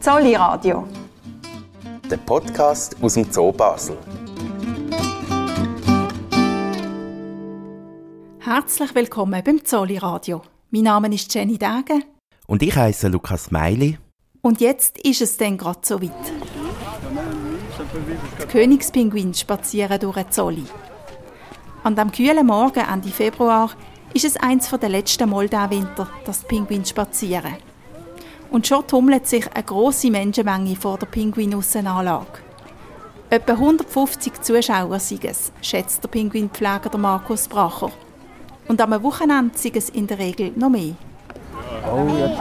Zolli Radio. Der Podcast aus dem Zoo Basel. Herzlich willkommen beim Zolli Radio. Mein Name ist Jenny Dage. Und ich heiße Lukas Meili. Und jetzt ist es dann gerade so weit. Die Königspinguine spazieren durch den Zolli. An dem kühlen Morgen Ende Februar ist es eins der letzten Mal diesen Winter, dass die Pinguine spazieren. Und schon tummelt sich eine grosse Menschenmenge vor der Pinguinussenanlage. Etwa 150 Zuschauer sind es, schätzt der Pinguinpfleger Markus Bracher. Und am Wochenende sind es in der Regel noch mehr. Oh, jetzt ist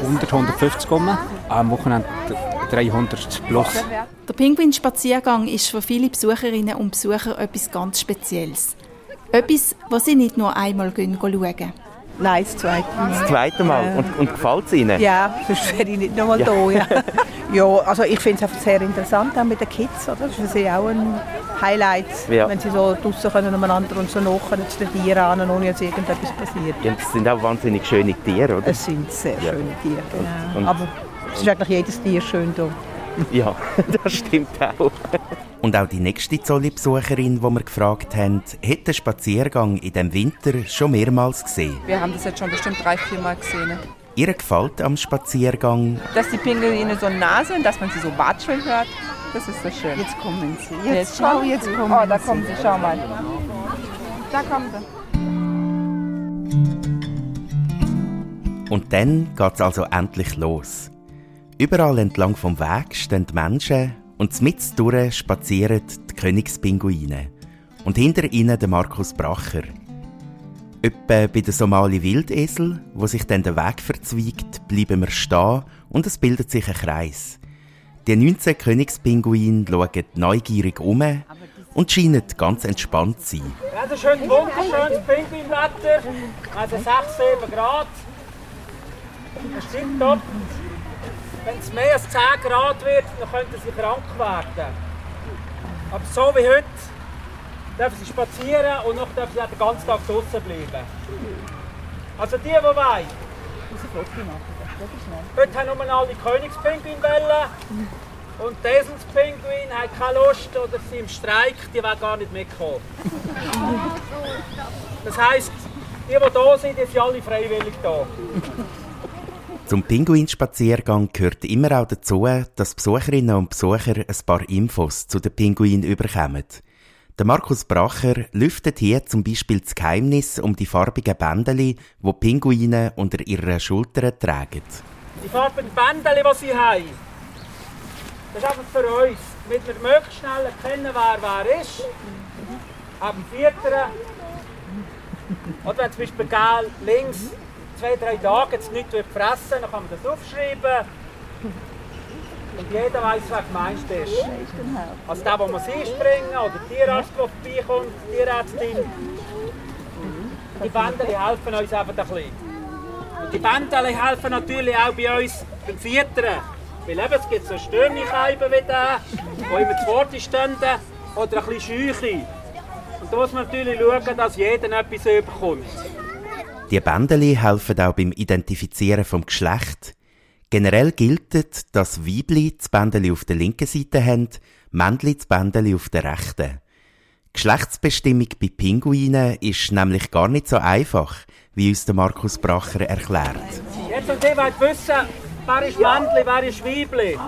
es 100, 150 rum. Am Wochenende 300 plus. Der Pinguinspaziergang ist für viele Besucherinnen und Besucher etwas ganz Spezielles. Etwas, was sie nicht nur einmal schauen gehen. Nein, das zweite Mal. Das zweite Mal. Und, und gefällt es Ihnen? Ja, sonst wäre ich nicht nochmal ja. da. Ja. ja, also ich finde es einfach sehr interessant, auch mit den Kids. Oder? Das ist für sie auch ein Highlight, ja. wenn sie so draußen können umeinander und so nach zu den Tieren an, ohne dass irgendetwas passiert. Ja, das sind auch wahnsinnig schöne Tiere, oder? Es sind sehr ja. schöne Tiere, genau. Und Aber es ist eigentlich jedes Tier schön hier. Ja, das stimmt auch. Und auch die nächste Zolli-Besucherin, die wir gefragt haben, hat den Spaziergang in dem Winter schon mehrmals gesehen. Wir haben das jetzt schon bestimmt drei, vier Mal gesehen. Ihr gefällt am Spaziergang? Dass die Pinguine so nah sind, dass man sie so watscheln hört. Das ist so schön. Jetzt kommen sie. Jetzt, jetzt schau, jetzt kommen sie. Oh, da kommen sie, schau mal. Da kommen sie. Und dann geht es also endlich los. Überall entlang vom Weg stehen die Menschen und durch spazieren die Königspinguine. Und hinter ihnen der Markus Bracher. Etwa bei den Somali Wildesel, wo sich dann der Weg verzweigt, bleiben wir stehen und es bildet sich ein Kreis. Die 19 Königspinguine schauen neugierig um und scheinen ganz entspannt zu sein. Ja, das ist schön wunderschönes Pinguinwetter, also 6, 7 Grad. Das ist top. Wenn es mehr als 10 Grad wird, dann könnten sie krank werden. Aber so wie heute dürfen sie spazieren und noch dürfen sie den ganzen Tag draußen bleiben. Also die, die wollen. Heute haben nur alle Königspinguinwellen. Und die Eselspinguin hat keine Lust oder sie im Streik, die wollen gar nicht mitkommen. Das heisst, die, die hier sind, die sind alle freiwillig da. Zum Pinguinspaziergang gehört immer auch dazu, dass Besucherinnen und Besucher ein paar Infos zu den Pinguinen überkommen. Der Markus Bracher lüftet hier zum Beispiel das Geheimnis um die farbigen Bändeli, die Pinguine unter ihren Schultern tragen. Die farbigen Bändeli, die sie haben, das ist einfach für uns, damit wir möglichst schnell erkennen, wer wer ist. Ab Vierteren. Oder wenn zum Beispiel gel links zwei, drei Tage jetzt nichts fressen dann kann man das aufschreiben. Und jeder weiß, wer gemeint ist. Also der, der muss einspringen oder der Tierarzt, der vorbeikommt, die Tierärztin. Die Bändeli helfen uns einfach ein bisschen. Und die Bändeli helfen natürlich auch bei uns beim Vietern. Weil eben, es gibt so Störnicheiben wie der, die immer zu Wort stehen, oder ein bisschen Scheuche. Und da muss man natürlich schauen, dass jeder etwas bekommt. Die Bändeli helfen auch beim Identifizieren vom Geschlecht. Generell gilt, dass Weibli das Bändeli auf der linken Seite haben, Männli das Bändeli auf der rechten. Geschlechtsbestimmung bei Pinguinen ist nämlich gar nicht so einfach, wie uns der Markus Bracher erklärt. Jetzt und ihr wollt wissen, wer ist Männli, wer ist Weibli.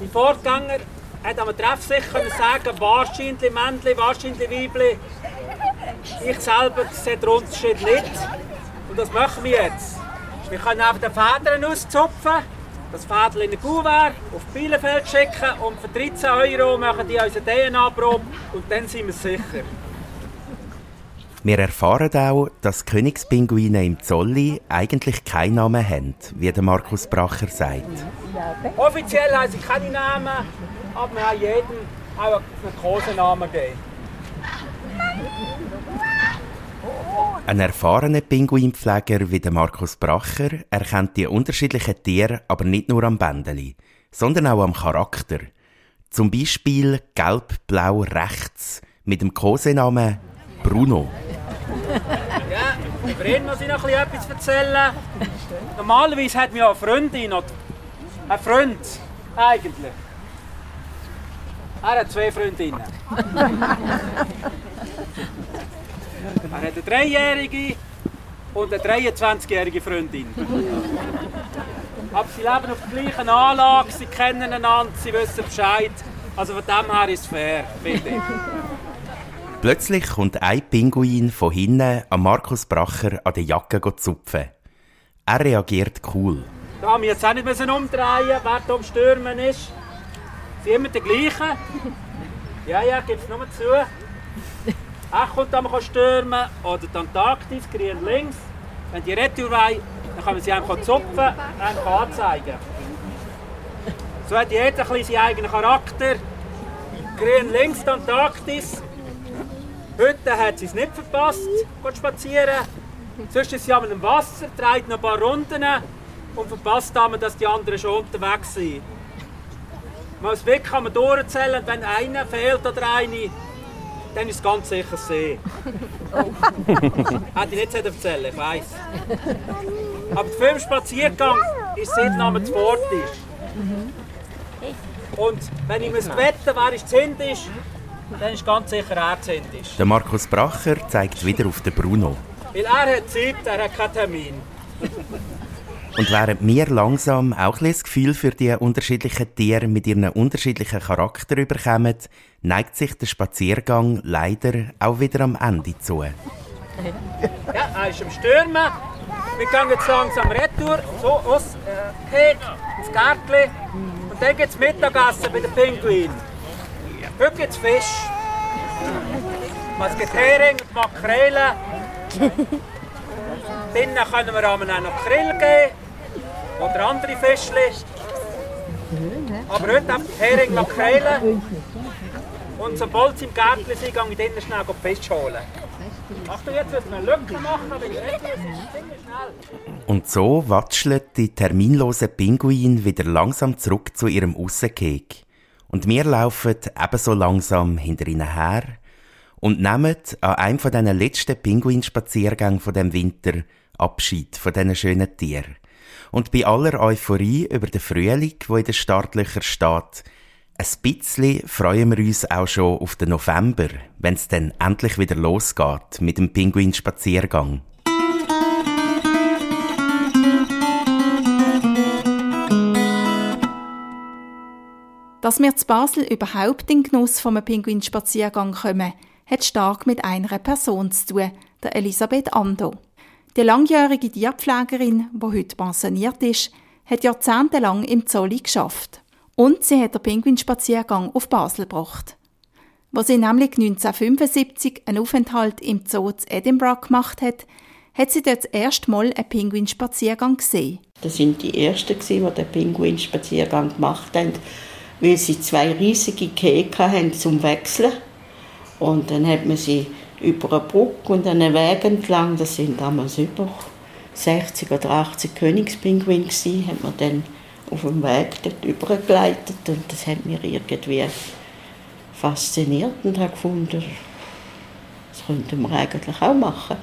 Die Vorgänger hat am Treff sicher sagen, wahrscheinlich Männli, wahrscheinlich Weibli. Ich selber sehe den Unterschied nicht. Und das machen wir jetzt. Wir können einfach den Federn auszupfen, das Fädel in den Kuvert auf Bielefeld schicken und für 13 Euro machen die unsere DNA-Probe und dann sind wir sicher. Wir erfahren auch, dass Königspinguine im Zolli eigentlich keinen Namen haben, wie der Markus Bracher sagt. Offiziell haben sie keine Namen, aber wir haben jedem auch einen Kosenamen gegeben. Ein erfahrener Pinguinpfleger wie der Markus Bracher erkennt die unterschiedlichen Tiere aber nicht nur am Bändeli, sondern auch am Charakter. Zum Beispiel gelb-blau rechts mit dem Kosenamen Bruno. Ja, Über ihn muss ich noch etwas erzählen. Normalerweise hat mir eine Freundin oder ein Freund eigentlich. Er hat zwei Freundinnen. er hat eine dreijährige und eine 23-jährige Freundin. Aber sie leben auf der gleichen Anlage, sie kennen einander, sie wissen Bescheid. Also von dem her ist es fair, finde ich. Plötzlich kommt ein Pinguin von hinten an Markus Bracher an der Jacke zupfen. Er reagiert cool. Da haben wir jetzt auch nicht umdrehen wer da am Stürmen ist. Sie sind immer die gleichen. Ja, ja, gibt es nur zu. Kommt am stürmen oder die Antarktis, grün links. Wenn die Retour dann kann man sie einfach zupfen, einfach anzeigen. So hat jeder seinen eigenen Charakter. Grün links, die Antarktis. Heute hat sie es nicht verpasst, geht spazieren. Sonst ist sie einem Wasser, dreht noch ein paar Runden und verpasst damit, dass die anderen schon unterwegs sind. Man muss wirklich kann man durchzählen, wenn einer fehlt oder eine, dann ist es ganz sicher See. Oh. Hätte ich nicht erzählen ich weiß. Aber der Filmspaziergang ist seit Name zu Fort ist. Und wenn ich mir wetten wer ist Zind ist, dann ist ganz sicher er Zind ist. Der Markus Bracher zeigt wieder auf den Bruno. Weil er hat Zeit, er hat keinen Termin. Und während wir langsam auch ein das Gefühl für die unterschiedlichen Tiere mit ihren unterschiedlichen Charakter überkommen, neigt sich der Spaziergang leider auch wieder am Ende zu. Ja, er ist am Stürmen. Wir gehen jetzt langsam retour, so aus äh, ins Gärtchen. Und dann gibt es Mittagessen bei den Pinguinen. Heute gibt es Fisch. Es gibt Hering und Makrelen. Drinnen können wir auch noch Grill geben oder andere Fischchen. Aber heute einfach Hering, Makrelen. Und sobald sie im Gärtchen sind, gehe ich drinnen schnell Fisch holen. Achtung, jetzt müssen wir eine machen, weil es schnell. Und so watscheln die terminlosen Pinguine wieder langsam zurück zu ihrem Aussenkeg. Und wir laufen ebenso langsam hinter ihnen her und nehmen an einem von diesen letzten Pinguinspaziergängen von dem Winter Abschied von diesen schönen Tieren. Und bei aller Euphorie über den Frühling, wo in den Startlöchern steht, ein bisschen freuen wir uns auch schon auf den November, wenn es dann endlich wieder losgeht mit dem Pinguinspaziergang. Dass wir zu Basel überhaupt in den Genuss vom Pinguinspaziergang kommen, hat stark mit einer Person zu tun, der Elisabeth Ando. Die langjährige Tierpflegerin, die heute pensioniert ist, hat jahrzehntelang im Zolli geschafft. Und sie hat den Pinguinspaziergang auf Basel gebracht. Wo sie nämlich 1975 einen Aufenthalt im Zoo zu Edinburgh gemacht hat, hat sie dort das erste Mal einen Pinguinspaziergang gesehen. Das sind die Ersten, die den Pinguinspaziergang gemacht haben, weil sie zwei riesige Käke haben zum Wechseln. Und dann hat man sie über eine Brücke und einen Weg entlang, das sind damals über 60 oder 80 Königspinguine gewesen, hat man dann auf dem Weg dort übergeleitet und das hat mir irgendwie fasziniert und habe gefunden, das könnten wir eigentlich auch machen.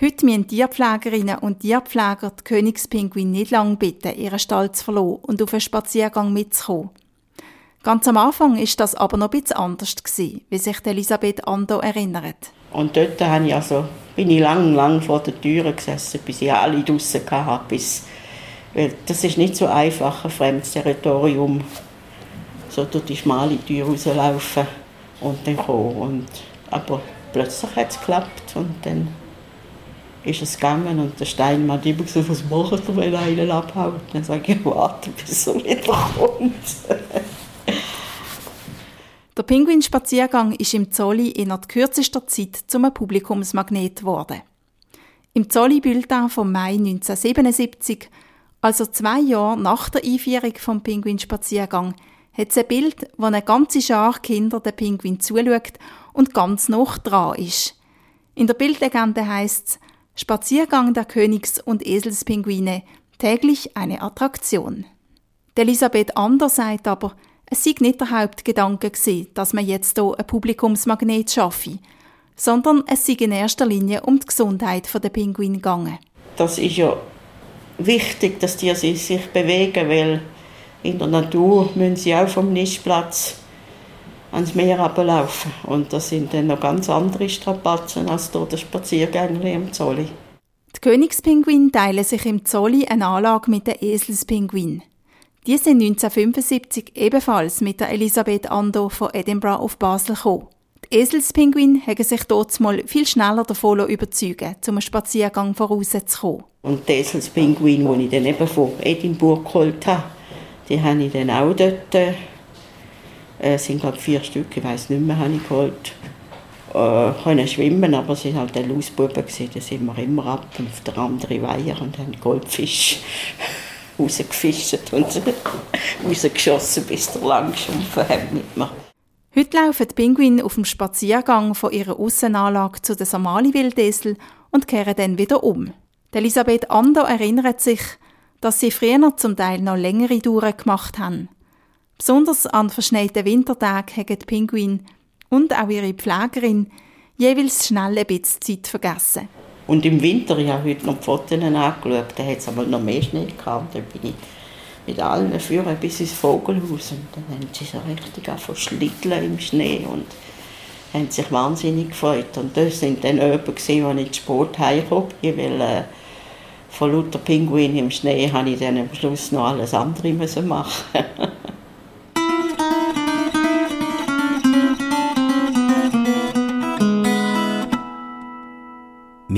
Heute müssen Tierpflegerinnen und Tierpfleger die Königspinguine nicht lange bitten, ihren Stall zu verlassen und auf einen Spaziergang mitzukommen. Ganz am Anfang war das aber noch ein bisschen anders, wie sich Elisabeth Ando erinnert. Und dort habe ich also, bin ich lang, lang vor der Tür gesessen, bis ich alle draussen hatte. Bis, weil das ist nicht so einfach, ein fremdes Territorium, so durch die schmale Tür rauslaufen und dann kommen. Und, aber plötzlich hat es geklappt und dann ist es gegangen und der Steinmann hat immer gesagt, was macht er, wenn einer abhaut? Dann sage ich, warte, bis er wiederkommt. Der Pinguinspaziergang ist im Zolli in kürzester Zeit zum Publikumsmagnet geworden. Im Zolli-Bulletin vom Mai 1977, also zwei Jahre nach der Einführung vom Pinguinspaziergang, hat es ein Bild, wo eine ganze Schar Kinder den Pinguin zuschaut und ganz noch dran ist. In der Bildlegende heißt es Spaziergang der Königs- und Eselspinguine, täglich eine Attraktion. Elisabeth Ander sagt aber, es sei nicht der Hauptgedanke gewesen, dass man jetzt hier ein Publikumsmagnet schaffe, sondern es sei in erster Linie um die Gesundheit der Pinguine gegangen. Das ist ja wichtig, dass die sich bewegen, weil in der Natur müssen sie auch vom Nistplatz ans Meer ablaufen. Und das sind dann noch ganz andere Strapazen als hier der Spaziergänger im Zolli. Die Königspinguine teilen sich im Zolli eine Anlage mit den Eselspinguinen. Die sind 1975 ebenfalls mit der Elisabeth Ando von Edinburgh auf Basel gekommen. Die Eselspinguine haben sich dort mal viel schneller davon überzeugen, zum Spaziergang vorauszukommen. Und die Eselspinguine, die ich dann eben von Edinburgh geholt habe, die habe ich dann auch dort, äh, sind glaube vier Stück, ich weiß nicht mehr, habe ich geholt. Äh, können schwimmen, aber sie waren halt der Lausbuben, da sind wir immer ab auf der anderen Weiher und haben Goldfisch rausgefischt und rausgeschossen, bis der lang geschumpfen hat mit mir. Heute laufen die Pinguine auf dem Spaziergang von ihrer Aussenanlage zu den Somali-Wildesel und kehren dann wieder um. Elisabeth Ander erinnert sich, dass sie früher zum Teil noch längere Touren gemacht haben. Besonders an verschneiten Wintertagen haben die Pinguine und auch ihre Pflegerin jeweils schnell ein bisschen Zeit vergessen. Und im Winter, ich habe heute noch die Fotos angeschaut, da hat es einmal noch mehr Schnee gehabt. Da bin ich mit allen führen bis ins Vogelhaus. Und dann haben sie so richtig verschlitteln im Schnee und haben sich wahnsinnig gefreut. Und das sind dann Öben, als ich ins Sport heimgekommen weil äh, von lauter Pinguinen im Schnee habe ich dann am Schluss noch alles andere machen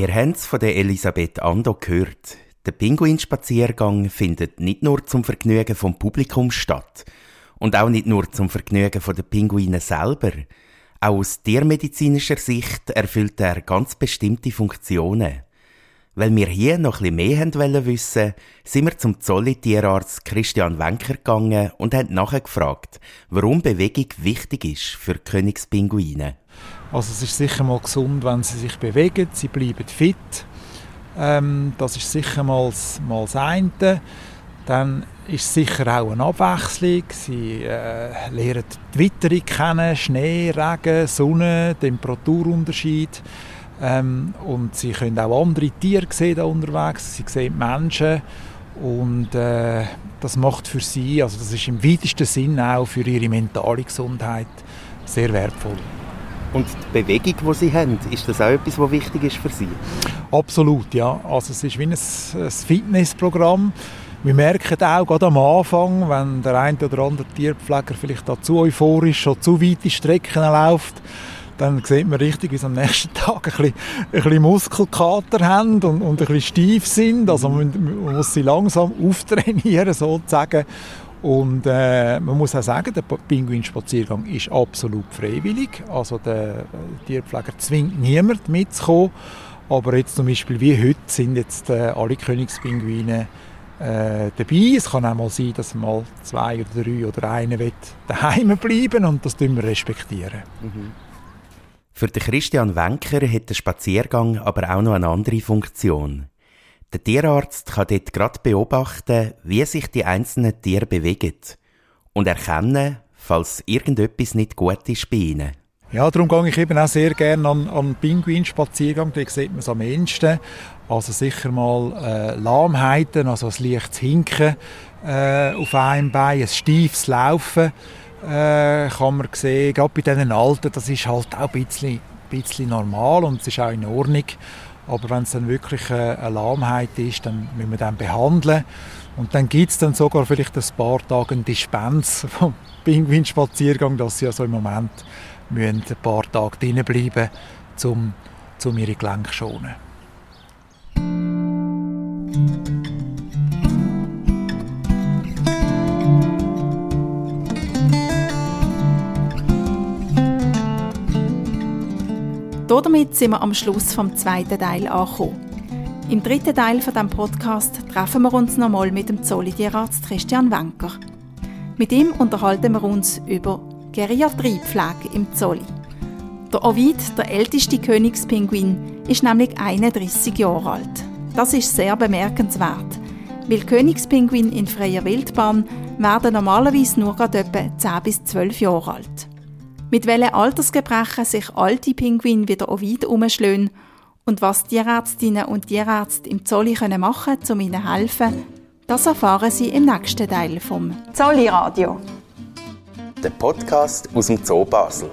Wir haben es von der Elisabeth Ando gehört. Der Pinguinspaziergang findet nicht nur zum Vergnügen vom Publikum statt und auch nicht nur zum Vergnügen der Pinguine selber. Auch aus tiermedizinischer Sicht erfüllt er ganz bestimmte Funktionen. Weil wir hier noch ein bisschen mehr wissen, sind wir zum Zolli-Tierarzt Christian Wenker gegangen und haben nachgefragt, warum Bewegung wichtig ist für Königspinguine. Also es ist sicher mal gesund, wenn sie sich bewegen, sie bleiben fit. Ähm, das ist sicher mal, mal das eine. Dann ist sicher auch eine Abwechslung. Sie äh, lernen die Witterung kennen, Schnee, Regen, Sonne, Temperaturunterschied. Ähm, und sie können auch andere Tiere sehen da unterwegs. Sie sehen Menschen und äh, das macht für sie, also das ist im weitesten Sinn auch für ihre mentale Gesundheit sehr wertvoll. Und die Bewegung, die Sie haben, ist das auch etwas, was wichtig ist für Sie? Absolut, ja. Also es ist wie ein, ein Fitnessprogramm. Wir merken auch gerade am Anfang, wenn der eine oder andere Tierpfleger vielleicht da zu euphorisch oder zu weite Strecken läuft, dann sieht man richtig, wie sie am nächsten Tag ein bisschen, ein bisschen Muskelkater haben und, und ein bisschen steif sind. Also man, man muss sie langsam auftrainieren, sozusagen. Und äh, man muss auch sagen, der Pinguinspaziergang ist absolut freiwillig. Also der Tierpfleger zwingt niemand mitzukommen. Aber jetzt zum Beispiel wie heute sind jetzt äh, alle Königspinguine äh, dabei. Es kann auch mal sein, dass mal zwei oder drei oder einer daheim bleiben und das tun wir respektieren. Mhm. Für den Christian Wenker hat der Spaziergang aber auch noch eine andere Funktion. Der Tierarzt kann dort gerade beobachten, wie sich die einzelnen Tiere bewegen und erkennen, falls irgendetwas nicht gut ist bei ihnen. Ja, darum gehe ich eben auch sehr gerne an, an Pinguinspaziergang. Da sieht man es am ehesten. Also sicher mal äh, Lahmheiten, also ein leichtes Hinken äh, auf einem Bein, ein steifes Laufen äh, kann man sehen. Gerade bei diesen Alten, das ist halt auch ein bisschen, ein bisschen normal und es ist auch in Ordnung. Aber wenn es dann wirklich eine Lahmheit ist, dann müssen wir den behandeln. Und dann gibt es dann sogar vielleicht ein paar Tage einen Dispens vom Pinguinspaziergang, dass sie also im Moment ein paar Tage drinnen bleiben um, um ihre Gelenke zu schonen. Damit sind wir am Schluss vom zweiten Teil angekommen. Im dritten Teil von dem Podcast treffen wir uns nochmal mit dem Zollitierarzt Christian Wenker. Mit ihm unterhalten wir uns über Geriatriepflege im Zolli. Der Ovid, der älteste Königspinguin, ist nämlich 31 Jahre alt. Das ist sehr bemerkenswert, weil Königspinguin in freier Wildbahn werden normalerweise nur etwa 10 bis 12 Jahre alt. Mit welchen Altersgebrechen sich alte Pinguine wieder auch weit umschlagen und was Tierärztinnen und Tierärzte im Zolli machen können, um ihnen zu helfen, das erfahren Sie im nächsten Teil vom Zolli Radio. Der Podcast aus dem Zoo Basel.